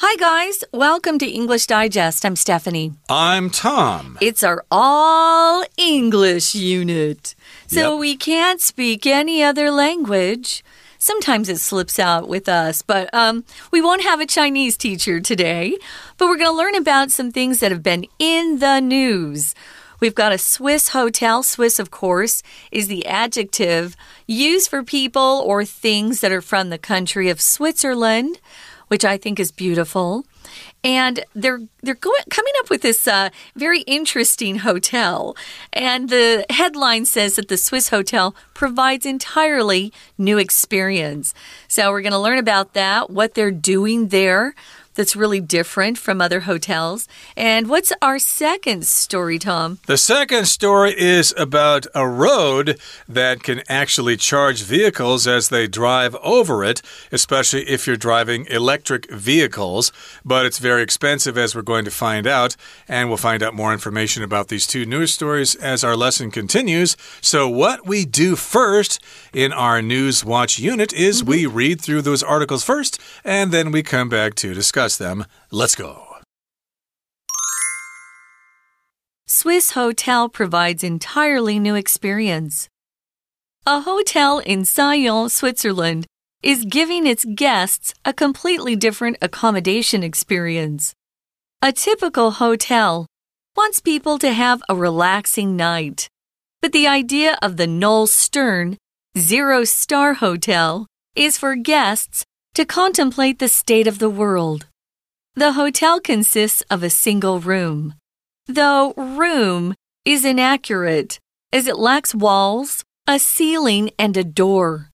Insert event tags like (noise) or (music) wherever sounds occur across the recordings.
Hi, guys. Welcome to English Digest. I'm Stephanie. I'm Tom. It's our all English unit. So Yep. we can't speak any other language. Sometimes it slips out with us, but um, we won't have a Chinese teacher today. But we're going to learn about some things that have been in the news. We've got a Swiss hotel. Swiss, of course, is the adjective used for people or things that are from the country of Switzerland which I think is beautiful. And they're they're going coming up with this uh, very interesting hotel, and the headline says that the Swiss hotel provides entirely new experience. So we're going to learn about that, what they're doing there that's really different from other hotels, and what's our second story, Tom? The second story is about a road that can actually charge vehicles as they drive over it, especially if you're driving electric vehicles. But it's very expensive, as we're going to find out. And we'll find out more information about these two news stories as our lesson continues. So, what we do first in our News Watch unit is mm-hmm. we read through those articles first, and then we come back to discuss them. Let's go. Swiss Hotel provides entirely new experience. A hotel in Sion, Switzerland, is giving its guests a completely different accommodation experience. A typical hotel wants people to have a relaxing night, but the idea of the Null Stern zero star hotel is for guests to contemplate the state of the world. The hotel consists of a single room though room is inaccurate as it lacks walls, a ceiling, and a door.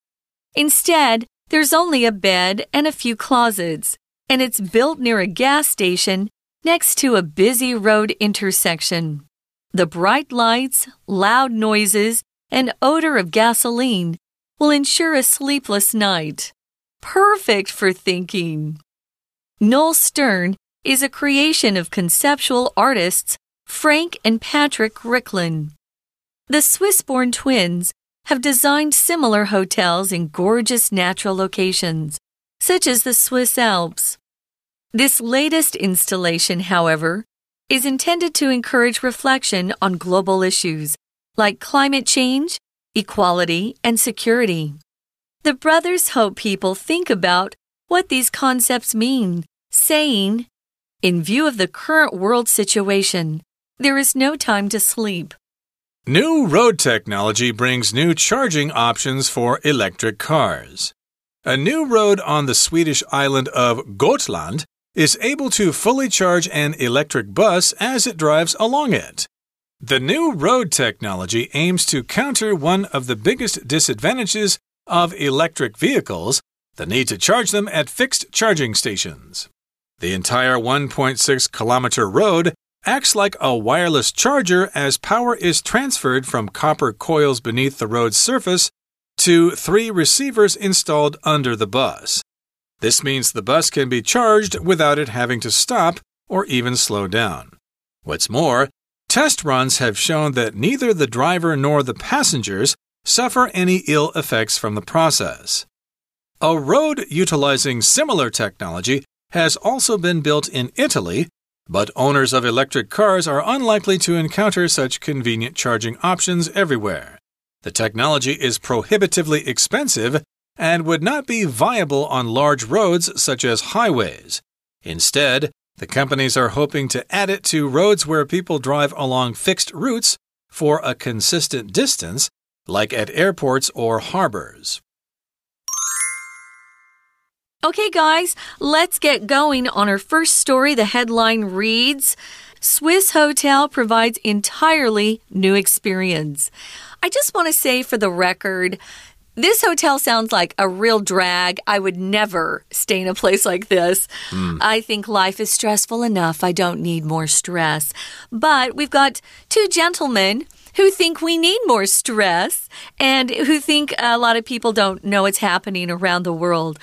Instead, there's only a bed and a few closets, and it's built near a gas station next to a busy road intersection. The bright lights, loud noises, and odor of gasoline will ensure a sleepless night. Perfect for thinking. Null Stern is a creation of conceptual artists Frank and Patrick Riklin. The Swiss born twins have designed similar hotels in gorgeous natural locations, such as the Swiss Alps. This latest installation, however, is intended to encourage reflection on global issues like climate change, equality, and security. The brothers hope people think about what these concepts mean, saying, in view of the current world situation, there is no time to sleep. New road technology brings new charging options for electric cars. A new road on the Swedish island of Gotland is able to fully charge an electric bus as it drives along it. The new road technology aims to counter one of the biggest disadvantages of electric vehicles the need to charge them at fixed charging stations. The entire 1.6 kilometer road acts like a wireless charger as power is transferred from copper coils beneath the road's surface to three receivers installed under the bus. This means the bus can be charged without it having to stop or even slow down. What's more, test runs have shown that neither the driver nor the passengers suffer any ill effects from the process. A road utilizing similar technology has also been built in Italy but owners of electric cars are unlikely to encounter such convenient charging options everywhere. The technology is prohibitively expensive and would not be viable on large roads such as highways. Instead, the companies are hoping to add it to roads where people drive along fixed routes for a consistent distance, like at airports or harbors. Okay, guys, let's get going on our first story. The headline reads Swiss Hotel provides entirely new experience. I just want to say for the record, this hotel sounds like a real drag. I would never stay in a place like this. Hmm. I think life is stressful enough. I don't need more stress. But we've got two gentlemen who think we need more stress and who think a lot of people don't know what's happening around the world.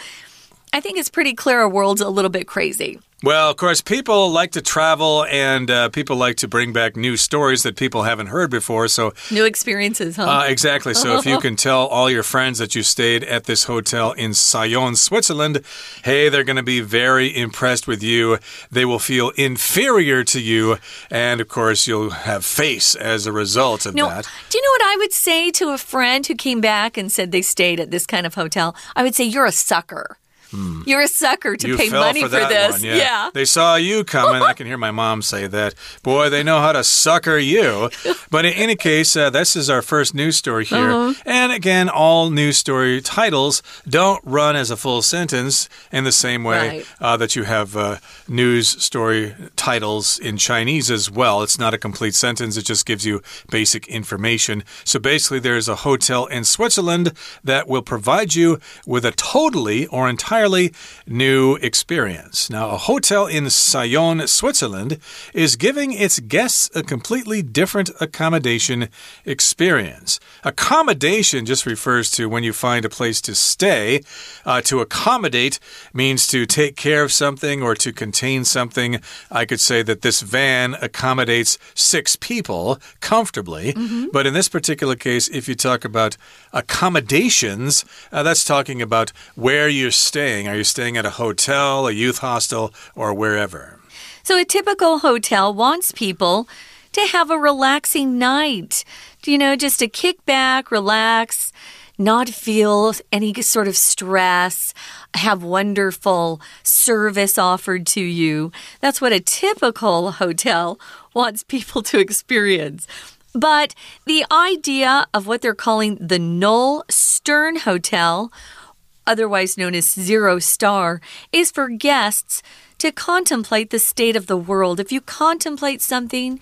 I think it's pretty clear our world's a little bit crazy. Well, of course, people like to travel and uh, people like to bring back new stories that people haven't heard before. So, new experiences, huh? Uh, exactly. So, if you (laughs) can tell all your friends that you stayed at this hotel in Sion, Switzerland, hey, they're going to be very impressed with you. They will feel inferior to you. And, of course, you'll have face as a result of no, that. Do you know what I would say to a friend who came back and said they stayed at this kind of hotel? I would say, You're a sucker. Hmm. You're a sucker to you pay money for, for this. One, yeah. yeah. They saw you coming. I can hear my mom say that. Boy, they know how to sucker you. (laughs) But in any case, uh, this is our first news story here. Uh -huh. And again, all news story titles don't run as a full sentence in the same way right. uh, that you have uh, news story titles in Chinese as well. It's not a complete sentence, it just gives you basic information. So basically, there's a hotel in Switzerland that will provide you with a totally or entirely entirely new experience. Now, a hotel in Sion, Switzerland is giving its guests a completely different accommodation experience. Accommodation just refers to when you find a place to stay. Uh, to accommodate means to take care of something or to contain something. I could say that this van accommodates six people comfortably. Mm -hmm. But in this particular case, if you talk about accommodations, uh, that's talking about where you're staying staying? Are you staying at a hotel, a youth hostel, or wherever? So, a typical hotel wants people to have a relaxing night. You know, just to kick back, relax, not feel any sort of stress, have wonderful service offered to you. That's what a typical hotel wants people to experience. But the idea of what they're calling the Null Stern Hotel otherwise known as zero star, is for guests to contemplate the state of the world. If you contemplate something,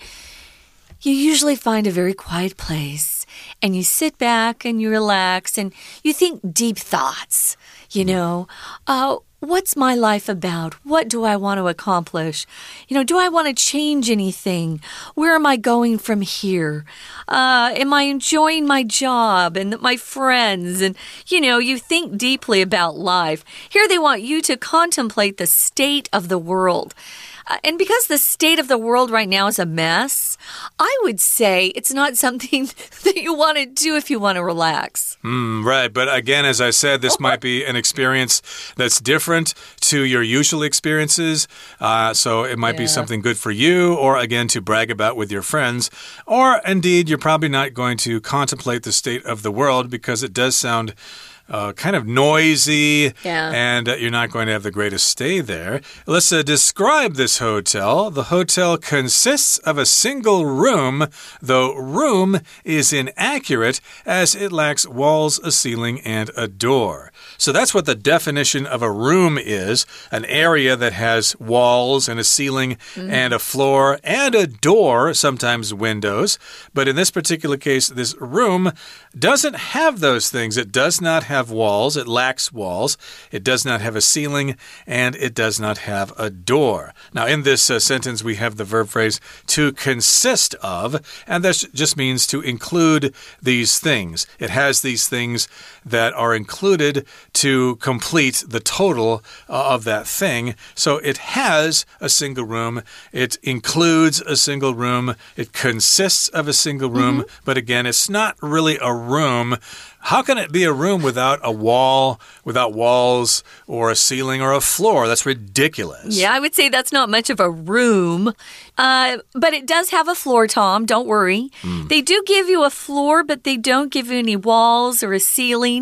you usually find a very quiet place and you sit back and you relax and you think deep thoughts. You know, uh, What's my life about? What do I want to accomplish? You know, do I want to change anything? Where am I going from here? Uh, am I enjoying my job and my friends? And, you know, you think deeply about life. Here they want you to contemplate the state of the world. Uh, and because the state of the world right now is a mess, I would say it's not something (laughs) that you want to do if you want to relax. Mm, right. But again, as I said, this might be an experience that's different to your usual experiences. Uh, so it might yeah. be something good for you, or again, to brag about with your friends. Or indeed, you're probably not going to contemplate the state of the world because it does sound uh, kind of noisy, yeah. and uh, you're not going to have the greatest stay there. Let's uh, describe this hotel. The hotel consists of a single room, though room is inaccurate as it lacks walls, a ceiling, and a door. So that's what the definition of a room is an area that has walls and a ceiling mm. and a floor and a door, sometimes windows. But in this particular case, this room doesn't have those things. It does not have have walls, it lacks walls, it does not have a ceiling, and it does not have a door. Now, in this uh, sentence, we have the verb phrase to consist of, and that just means to include these things. It has these things that are included to complete the total uh, of that thing. So it has a single room, it includes a single room, it consists of a single room, mm -hmm. but again, it's not really a room how can it be a room without a wall, without walls, or a ceiling, or a floor? That's ridiculous. Yeah, I would say that's not much of a room. Uh, but it does have a floor, Tom. Don't worry. Mm. They do give you a floor, but they don't give you any walls or a ceiling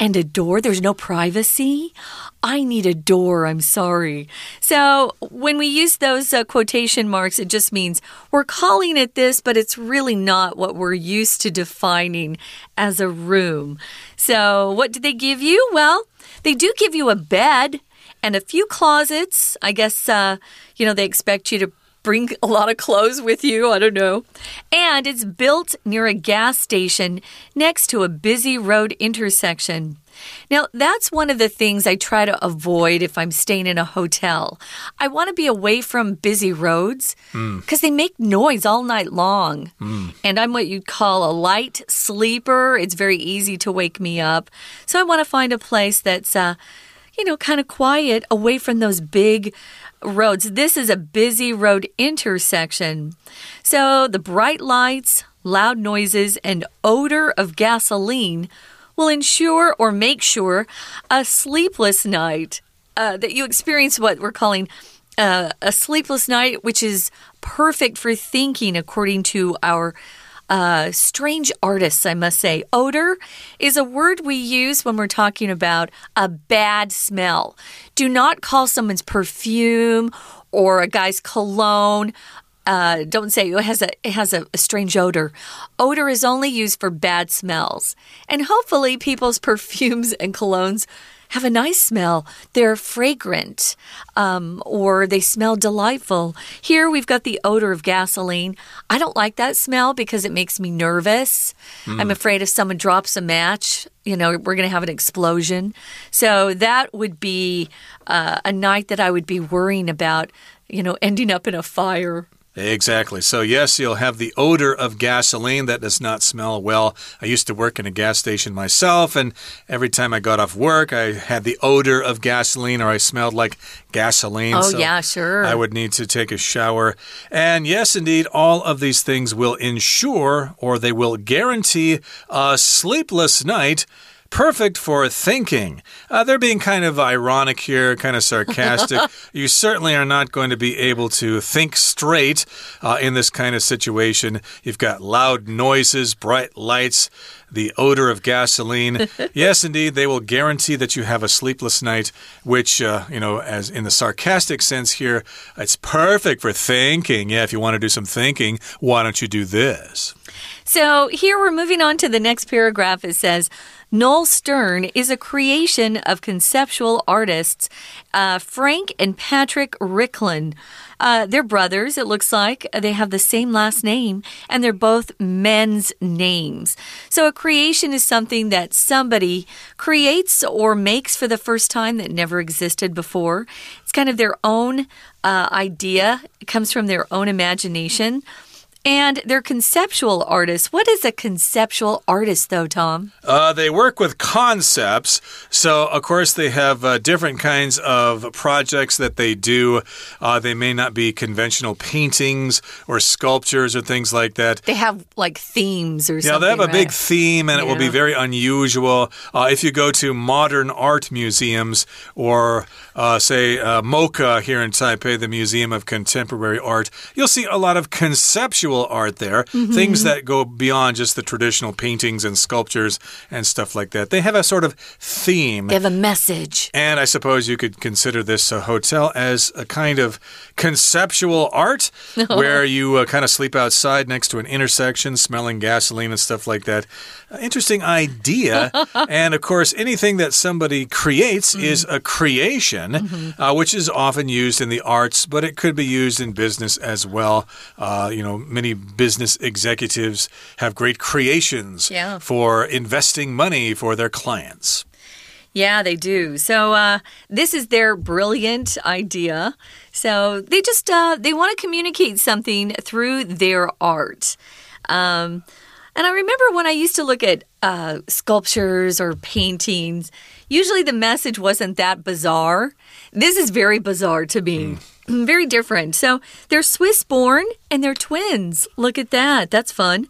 and a door. There's no privacy. I need a door. I'm sorry. So when we use those uh, quotation marks, it just means we're calling it this, but it's really not what we're used to defining as a room. So what do they give you? Well, they do give you a bed and a few closets. I guess, uh, you know, they expect you to bring a lot of clothes with you. I don't know. And it's built near a gas station next to a busy road intersection. Now, that's one of the things I try to avoid if I'm staying in a hotel. I want to be away from busy roads because mm. they make noise all night long. Mm. And I'm what you'd call a light sleeper. It's very easy to wake me up. So I want to find a place that's, uh, you know, kind of quiet away from those big roads. This is a busy road intersection. So the bright lights, loud noises, and odor of gasoline will ensure or make sure a sleepless night. Uh, that you experience what we're calling uh, a sleepless night, which is perfect for thinking, according to our uh, strange artists, I must say. Odor is a word we use when we're talking about a bad smell. Do not call someone's perfume or a guy's cologne uh, don't say it has a it has a, a, strange odor. Odor is only used for bad smells, and hopefully, people's (laughs) perfumes and colognes have a nice smell. They're fragrant, um, or they smell delightful. Here we've got the odor of gasoline. I don't like that smell because it makes me nervous. Mm. I'm afraid if someone drops a match, you know, we're going to have an explosion. So that would be uh, a night that I would be worrying about you know, ending up in a fire. Exactly. So, yes, you'll have the odor of gasoline that does not smell well. I used to work in a gas station myself, and every time I got off work, I had the odor of gasoline or I smelled like gasoline. Oh, so yeah, sure. I would need to take a shower. And yes, indeed, all of these things will ensure or they will guarantee a sleepless night perfect for thinking. Uh, they're being kind of ironic here, kind of sarcastic. (laughs) you certainly are not going to be able to think straight uh, in this kind of situation. You've got loud noises, bright lights the odor of gasoline. (laughs) yes, indeed, they will guarantee that you have a sleepless night, which, uh, you know, as in the sarcastic sense here, it's perfect for thinking. Yeah, if you want to do some thinking, why don't you do this? So here we're moving on to the next paragraph. It says, Null Stern is a creation of conceptual artists uh, Frank and Patrick Riklin. Uh, they're brothers, it looks like. They have the same last name, and they're both men's names. So, a creation is something that somebody creates or makes for the first time that never existed before. It's kind of their own uh, idea, it comes from their own imagination. And they're conceptual artists. What is a conceptual artist, though, Tom? Uh, they work with concepts. So, of course, they have uh, different kinds of projects that they do. Uh, they may not be conventional paintings or sculptures or things like that. They have like themes or yeah, something. Yeah, they have a right? big theme and yeah. it will be very unusual. Uh, if you go to modern art museums or, uh, say, uh, MOCA here in Taipei, the Museum of Contemporary Art, you'll see a lot of conceptual art there, mm -hmm. things that go beyond just the traditional paintings and sculptures and stuff like that. They have a sort of theme. They have a message. And I suppose you could consider this a hotel as a kind of conceptual art (laughs) where you uh, kind of sleep outside next to an intersection smelling gasoline and stuff like that. Interesting idea. (laughs) and of course, anything that somebody creates mm is a creation, mm -hmm. uh, which is often used in the arts, but it could be used in business as well. Uh, you know, many many business executives have great creations yeah. for investing money for their clients. Yeah, they do. So uh, this is their brilliant idea. So they just uh, they want to communicate something through their art. Um, and I remember when I used to look at uh, sculptures or paintings, usually the message wasn't that bizarre. This is very bizarre to me. Mm. Very different. So they're Swiss born and they're twins. Look at that. That's fun.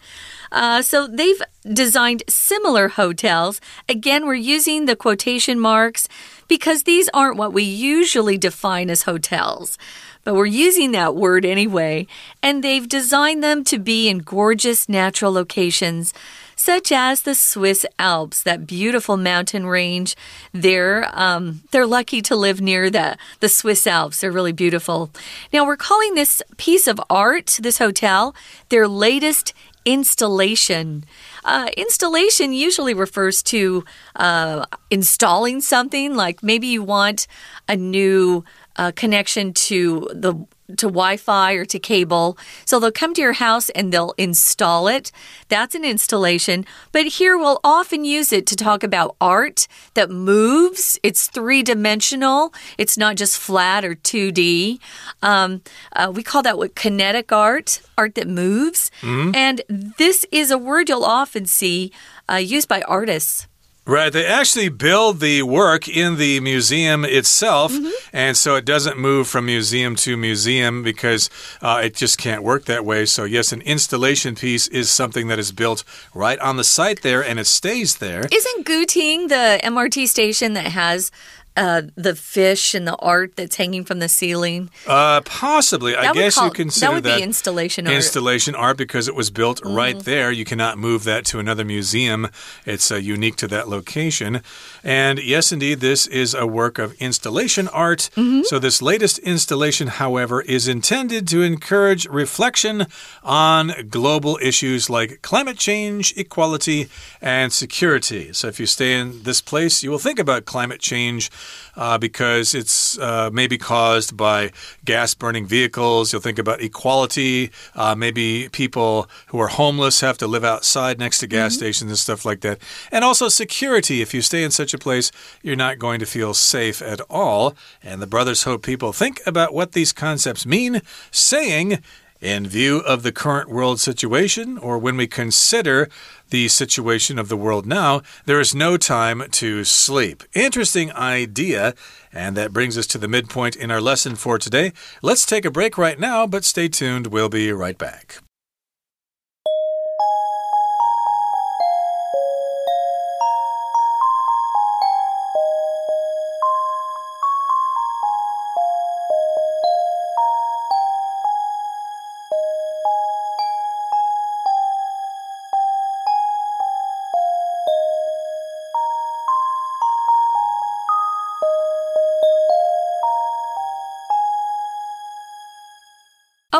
Uh, so they've designed similar hotels. Again, we're using the quotation marks because these aren't what we usually define as hotels. But we're using that word anyway. And they've designed them to be in gorgeous natural locations such as the Swiss Alps, that beautiful mountain range. They're um, they're lucky to live near the the Swiss Alps. They're really beautiful. Now we're calling this piece of art, this hotel, their latest installation. Uh, installation usually refers to uh, installing something, like maybe you want a new uh, connection to the to Wi Fi or to cable. So they'll come to your house and they'll install it. That's an installation. But here we'll often use it to talk about art that moves. It's three dimensional, it's not just flat or 2D. Um, uh, we call that what kinetic art, art that moves. Mm -hmm. And this is a word you'll often see uh, used by artists. Right. They actually build the work in the museum itself. Mm -hmm. And so it doesn't move from museum to museum because uh, it just can't work that way. So, yes, an installation piece is something that is built right on the site there and it stays there. Isn't Guting the MRT station that has uh, the fish and the art that's hanging from the ceiling? Uh, possibly. That I guess call, you consider that would that be installation art. Installation art because it was built mm. right there. You cannot move that to another museum. It's uh, unique to that location. And yes, indeed, this is a work of installation art. Mm -hmm. So this latest installation, however, is intended to encourage reflection on global issues like climate change, equality, and security. So if you stay in this place, you will think about climate change uh, because it's uh, maybe caused by gas burning vehicles. You'll think about equality. Uh, maybe people who are homeless have to live outside next to gas mm -hmm. stations and stuff like that. And also security. If you stay in such a place, you're not going to feel safe at all. And the brothers hope people think about what these concepts mean, saying, in view of the current world situation, or when we consider the situation of the world now, there is no time to sleep. Interesting idea. And that brings us to the midpoint in our lesson for today. Let's take a break right now, but stay tuned. We'll be right back.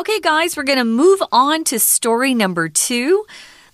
Okay, guys, we're going to move on to story number two.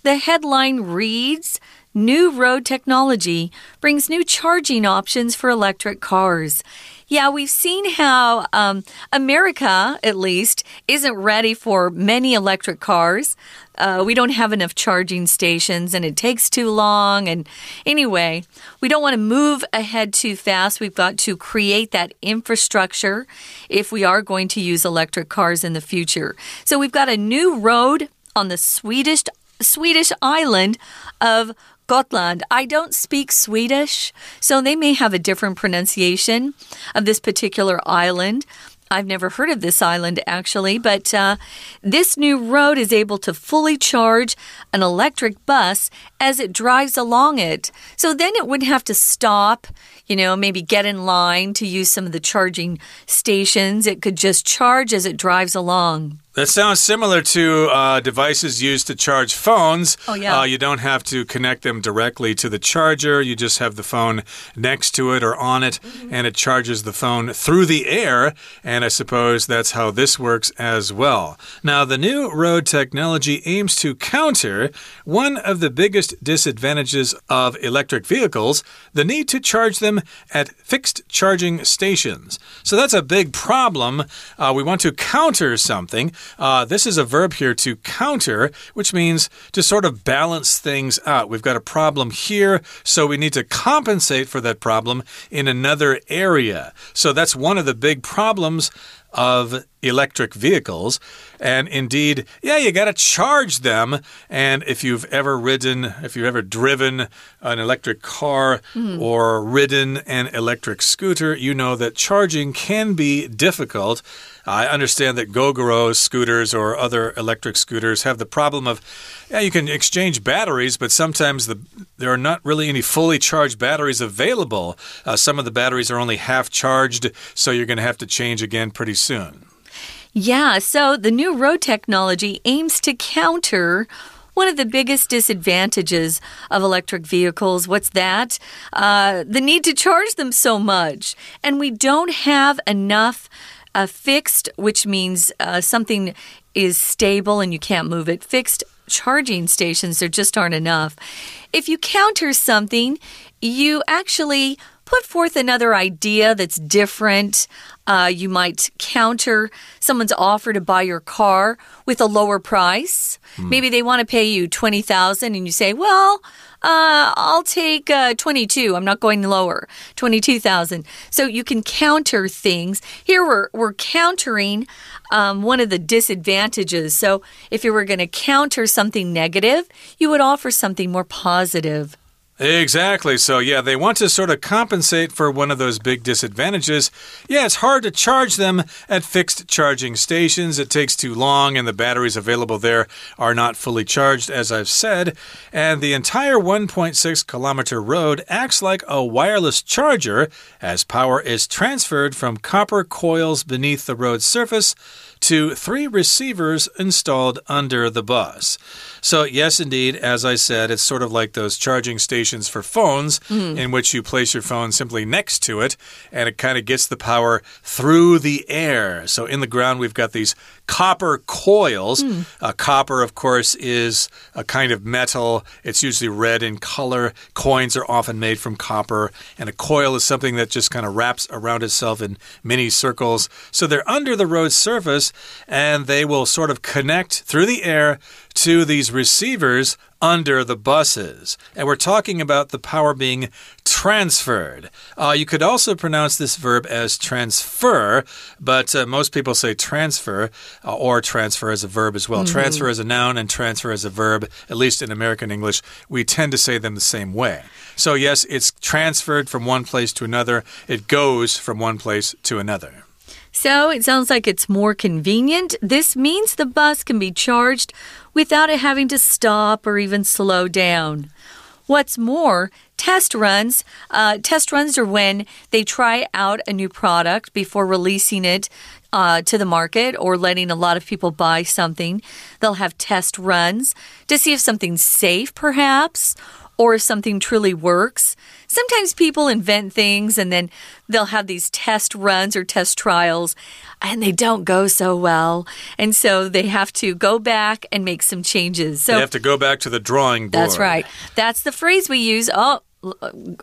The headline reads New road technology brings new charging options for electric cars. Yeah, we've seen how um, America, at least, isn't ready for many electric cars. Uh, we don't have enough charging stations and it takes too long. And anyway, we don't want to move ahead too fast. We've got to create that infrastructure if we are going to use electric cars in the future. So we've got a new road on the Swedish Swedish island of Gotland. I don't speak Swedish, so they may have a different pronunciation of this particular island. I've never heard of this island actually, but uh, this new road is able to fully charge an electric bus as it drives along it. So then it wouldn't have to stop, you know, maybe get in line to use some of the charging stations. It could just charge as it drives along. That sounds similar to uh, devices used to charge phones. Oh, yeah. Uh, you don't have to connect them directly to the charger. You just have the phone next to it or on it, mm -hmm. and it charges the phone through the air. And I suppose that's how this works as well. Now, the new road technology aims to counter one of the biggest disadvantages of electric vehicles the need to charge them at fixed charging stations. So that's a big problem. Uh, we want to counter something. Uh, this is a verb here to counter, which means to sort of balance things out. We've got a problem here, so we need to compensate for that problem in another area. So that's one of the big problems of electric vehicles. And indeed, yeah, you got to charge them. And if you've ever ridden, if you've ever driven an electric car mm. or ridden an electric scooter, you know that charging can be difficult. I understand that Gogoro scooters or other electric scooters have the problem of, yeah, you can exchange batteries, but sometimes the, there are not really any fully charged batteries available. Uh, some of the batteries are only half charged, so you're going to have to change again pretty soon. Yeah, so the new road technology aims to counter one of the biggest disadvantages of electric vehicles. What's that? Uh, the need to charge them so much. And we don't have enough uh, fixed, which means uh, something is stable and you can't move it. Fixed charging stations, there just aren't enough. If you counter something, you actually put forth another idea that's different. Uh, you might counter someone's offer to buy your car with a lower price. Mm. Maybe they want to pay you 20000 and you say, well, uh, I'll take uh, 22. I'm not going lower. 22,000. So you can counter things. Here we're, we're countering um, one of the disadvantages. So if you were going to counter something negative, you would offer something more positive. Exactly. So, yeah, they want to sort of compensate for one of those big disadvantages. Yeah, it's hard to charge them at fixed charging stations. It takes too long, and the batteries available there are not fully charged, as I've said. And the entire 1.6 kilometer road acts like a wireless charger as power is transferred from copper coils beneath the road surface to three receivers installed under the bus. So, yes, indeed, as I said, it's sort of like those charging stations for phones mm. in which you place your phone simply next to it and it kind of gets the power through the air. So, in the ground, we've got these copper coils. Mm. Uh, copper, of course, is a kind of metal, it's usually red in color. Coins are often made from copper, and a coil is something that just kind of wraps around itself in many circles. So, they're under the road surface and they will sort of connect through the air to these receivers under the buses. And we're talking about the power being transferred. Uh, you could also pronounce this verb as transfer, but uh, most people say transfer uh, or transfer as a verb as well. Mm. Transfer as a noun and transfer as a verb, at least in American English, we tend to say them the same way. So, yes, it's transferred from one place to another, it goes from one place to another. So it sounds like it's more convenient. This means the bus can be charged without it having to stop or even slow down. What's more, test runs. Uh, test runs are when they try out a new product before releasing it uh, to the market or letting a lot of people buy something. They'll have test runs to see if something's safe, perhaps, or if something truly works. Sometimes people invent things and then they'll have these test runs or test trials and they don't go so well. And so they have to go back and make some changes. So they have to go back to the drawing board. That's right. That's the phrase we use. Oh,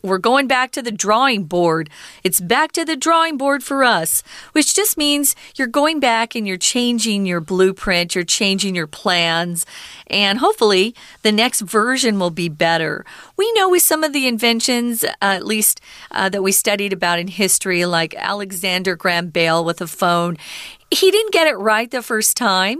we're going back to the drawing board. It's back to the drawing board for us, which just means you're going back and you're changing your blueprint, you're changing your plans, and hopefully the next version will be better. We know with some of the inventions, uh, at least uh, that we studied about in history, like Alexander Graham Bell with a phone, he didn't get it right the first time.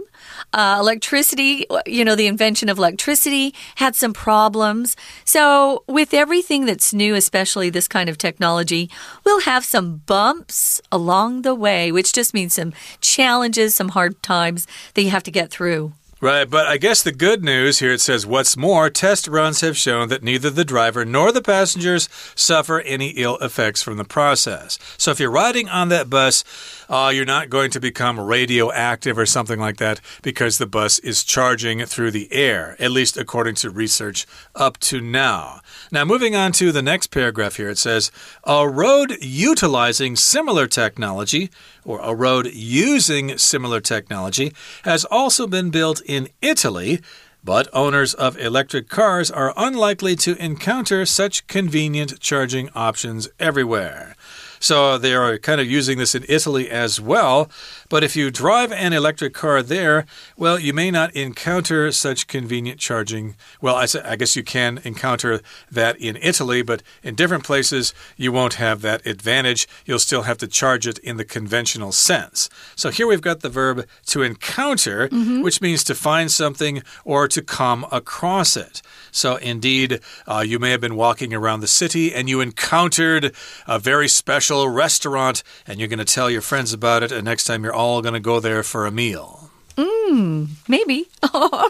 Uh, electricity, you know, the invention of electricity had some problems. So, with everything that's new, especially this kind of technology, we'll have some bumps along the way, which just means some challenges, some hard times that you have to get through. Right, but I guess the good news here it says, what's more, test runs have shown that neither the driver nor the passengers suffer any ill effects from the process. So if you're riding on that bus, uh, you're not going to become radioactive or something like that because the bus is charging through the air, at least according to research up to now. Now, moving on to the next paragraph here, it says, a road utilizing similar technology or a road using similar technology, has also been built in Italy. But owners of electric cars are unlikely to encounter such convenient charging options everywhere. So they are kind of using this in Italy as well. But if you drive an electric car there, well, you may not encounter such convenient charging. Well, I, I guess you can encounter that in Italy, but in different places, you won't have that advantage. You'll still have to charge it in the conventional sense. So here we've got the verb to encounter, mm -hmm. which means to find something or to come across it. So, indeed, uh, you may have been walking around the city and you encountered a very special restaurant, and you're going to tell your friends about it, and next time you're all going to go there for a meal. Hmm, maybe. (laughs) uh,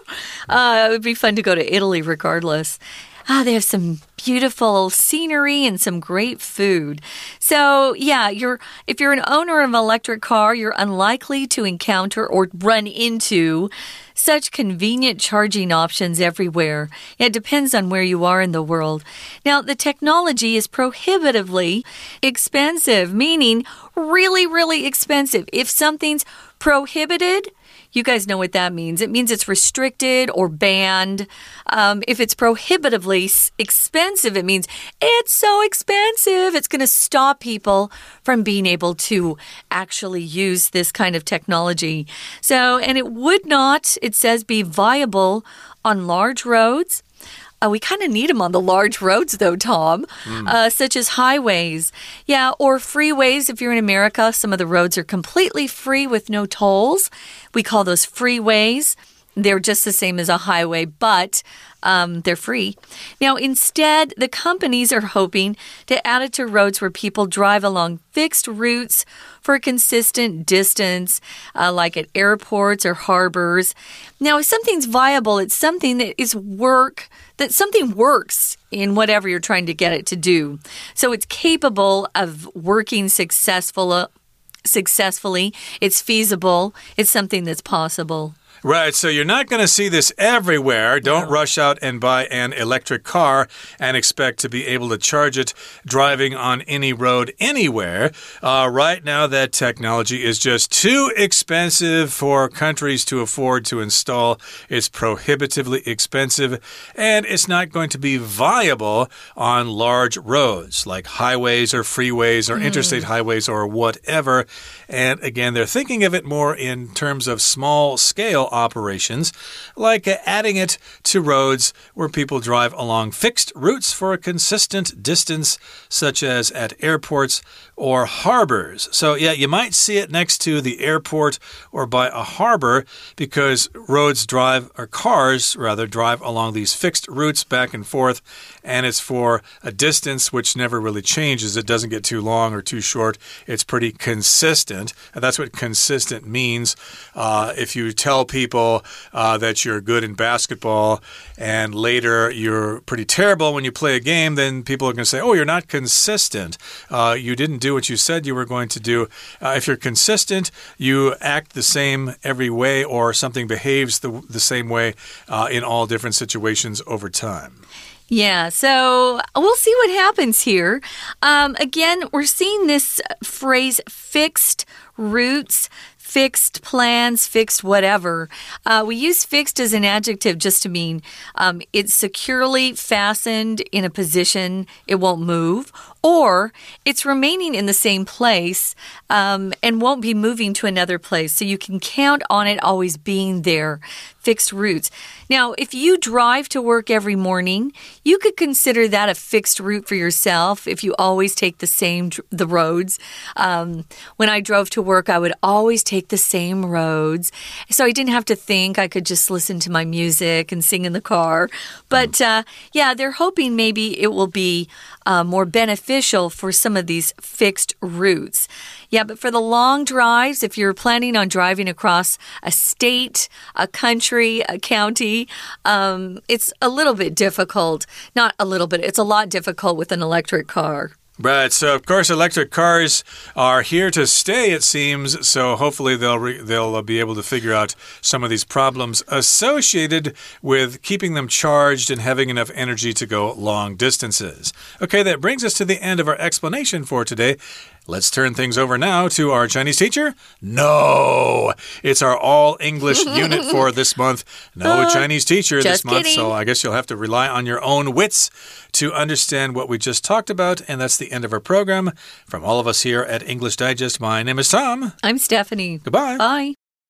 it would be fun to go to Italy regardless. Ah, they have some beautiful scenery and some great food. So, yeah, you're if you're an owner of an electric car, you're unlikely to encounter or run into such convenient charging options everywhere. It depends on where you are in the world. Now, the technology is prohibitively expensive, meaning really, really expensive. If something's prohibited, you guys know what that means. It means it's restricted or banned. Um, if it's prohibitively expensive, it means it's so expensive. It's going to stop people from being able to actually use this kind of technology. So, and it would not, it says, be viable on large roads uh, we kind of need them on the large roads, though, Tom, mm. uh, such as highways. Yeah, or freeways. If you're in America, some of the roads are completely free with no tolls. We call those freeways. They're just the same as a highway, but um, they're free. Now, instead, the companies are hoping to add it to roads where people drive along fixed routes for a consistent distance, uh, like at airports or harbors. Now, if something's viable, it's something that is work, that something works in whatever you're trying to get it to do. So it's capable of working successful, successfully, it's feasible, it's something that's possible. Right, so you're not going to see this everywhere. Don't no. rush out and buy an electric car and expect to be able to charge it driving on any road anywhere. Uh, right now, that technology is just too expensive for countries to afford to install. It's prohibitively expensive, and it's not going to be viable on large roads like highways or freeways or mm. interstate highways or whatever. And again, they're thinking of it more in terms of small scale operations, like adding it to roads where people drive along fixed routes for a consistent distance, such as at airports or harbors. So, yeah, you might see it next to the airport or by a harbor because roads drive, or cars rather, drive along these fixed routes back and forth, and it's for a distance which never really changes. It doesn't get too long or too short, it's pretty consistent. And that's what consistent means. Uh, if you tell people, uh, that you're good in basketball and later you're pretty terrible when you play a game, then people are going to say, oh, you're not consistent. Uh, you didn't do what you said you were going to do. Uh, if you're consistent, you act the same every way or something behaves the, the same way uh, in all different situations over time. Yeah, so we'll see what happens here. Um, again, we're seeing this phrase fixed routes fixed plans, fixed whatever. Uh, we use fixed as an adjective just to mean um, it's securely fastened in a position, it won't move, or it's remaining in the same place um, and won't be moving to another place. So you can count on it always being there fixed routes. Now, if you drive to work every morning, you could consider that a fixed route for yourself if you always take the same the roads. Um, when I drove to work, I would always take the same roads, so I didn't have to think. I could just listen to my music and sing in the car. But uh, yeah, they're hoping maybe it will be uh, more beneficial for some of these fixed routes. Yeah, but for the long drives, if you're planning on driving across a state, a country, a county, um, it's a little bit difficult. Not a little bit, it's a lot difficult with an electric car. Right. So of course, electric cars are here to stay. It seems. So hopefully they'll they'll uh, be able to figure out some of these problems associated with keeping them charged and having enough energy to go long distances. Okay, that brings us to the end of our explanation for today. Let's turn things over now to our Chinese teacher. No, it's our all English (laughs) unit for this month. No uh, Chinese teacher this month, kidding. so I guess you'll have to rely on your own wits to understand what we just talked about. And that's the end of our program. From all of us here at English Digest, my name is Tom. I'm Stephanie. Goodbye. Bye.